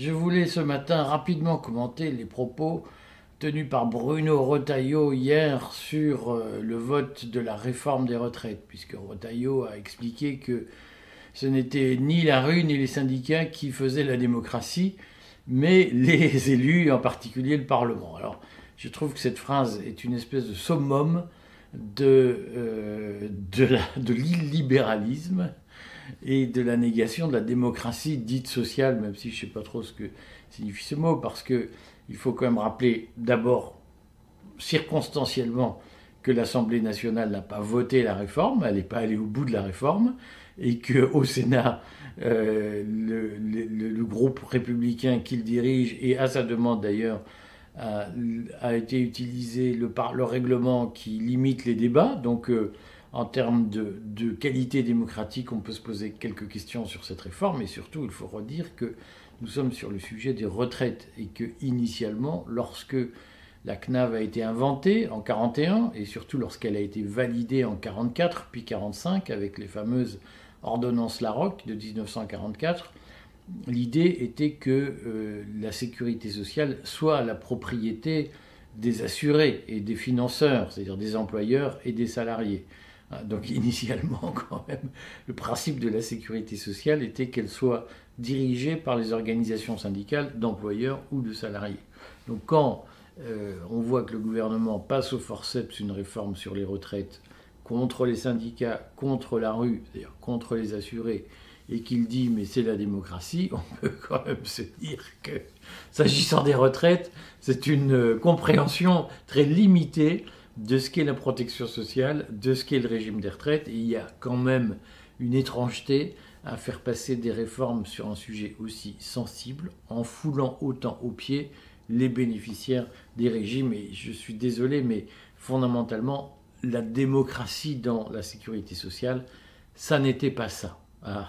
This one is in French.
Je voulais ce matin rapidement commenter les propos tenus par Bruno Retailleau hier sur euh, le vote de la réforme des retraites, puisque Retailleau a expliqué que ce n'était ni la rue ni les syndicats qui faisaient la démocratie, mais les élus, en particulier le Parlement. Alors, je trouve que cette phrase est une espèce de summum de, euh, de l'illibéralisme et de la négation de la démocratie dite sociale, même si je ne sais pas trop ce que signifie ce mot, parce qu'il faut quand même rappeler d'abord circonstanciellement que l'Assemblée nationale n'a pas voté la réforme, elle n'est pas allée au bout de la réforme, et qu'au Sénat, euh, le, groupe républicain qu'il dirige, et à sa demande d'ailleurs, a, été utilisé le, le règlement qui limite les débats. Donc, euh, en termes de, qualité démocratique, on peut se poser quelques questions sur cette réforme, et surtout, il faut redire que nous sommes sur le sujet des retraites, et que initialement, lorsque la CNAV a été inventée en 41, et surtout lorsqu'elle a été validée en 44, puis 45, avec les fameuses ordonnances Larocque de 1944, l'idée était que euh, la sécurité sociale soit la propriété des assurés et des financeurs, c'est-à-dire des employeurs et des salariés. Ah, donc initialement, quand même, le principe de la sécurité sociale était qu'elle soit dirigée par les organisations syndicales d'employeurs ou de salariés. Donc quand euh, on voit que le gouvernement passe au forceps une réforme sur les retraites contre les syndicats, contre la rue, c'est-à-dire contre les assurés, et qu'il dit mais c'est la démocratie, on peut quand même se dire que s'agissant des retraites, c'est une euh, compréhension très limitée de ce qu'est la protection sociale, de ce qu'est le régime des retraites. Et il y a quand même une étrangeté à faire passer des réformes sur un sujet aussi sensible en foulant autant aux pieds les bénéficiaires des régimes. Et je suis désolé, mais fondamentalement, la démocratie dans la sécurité sociale, ça n'était pas ça. Ah.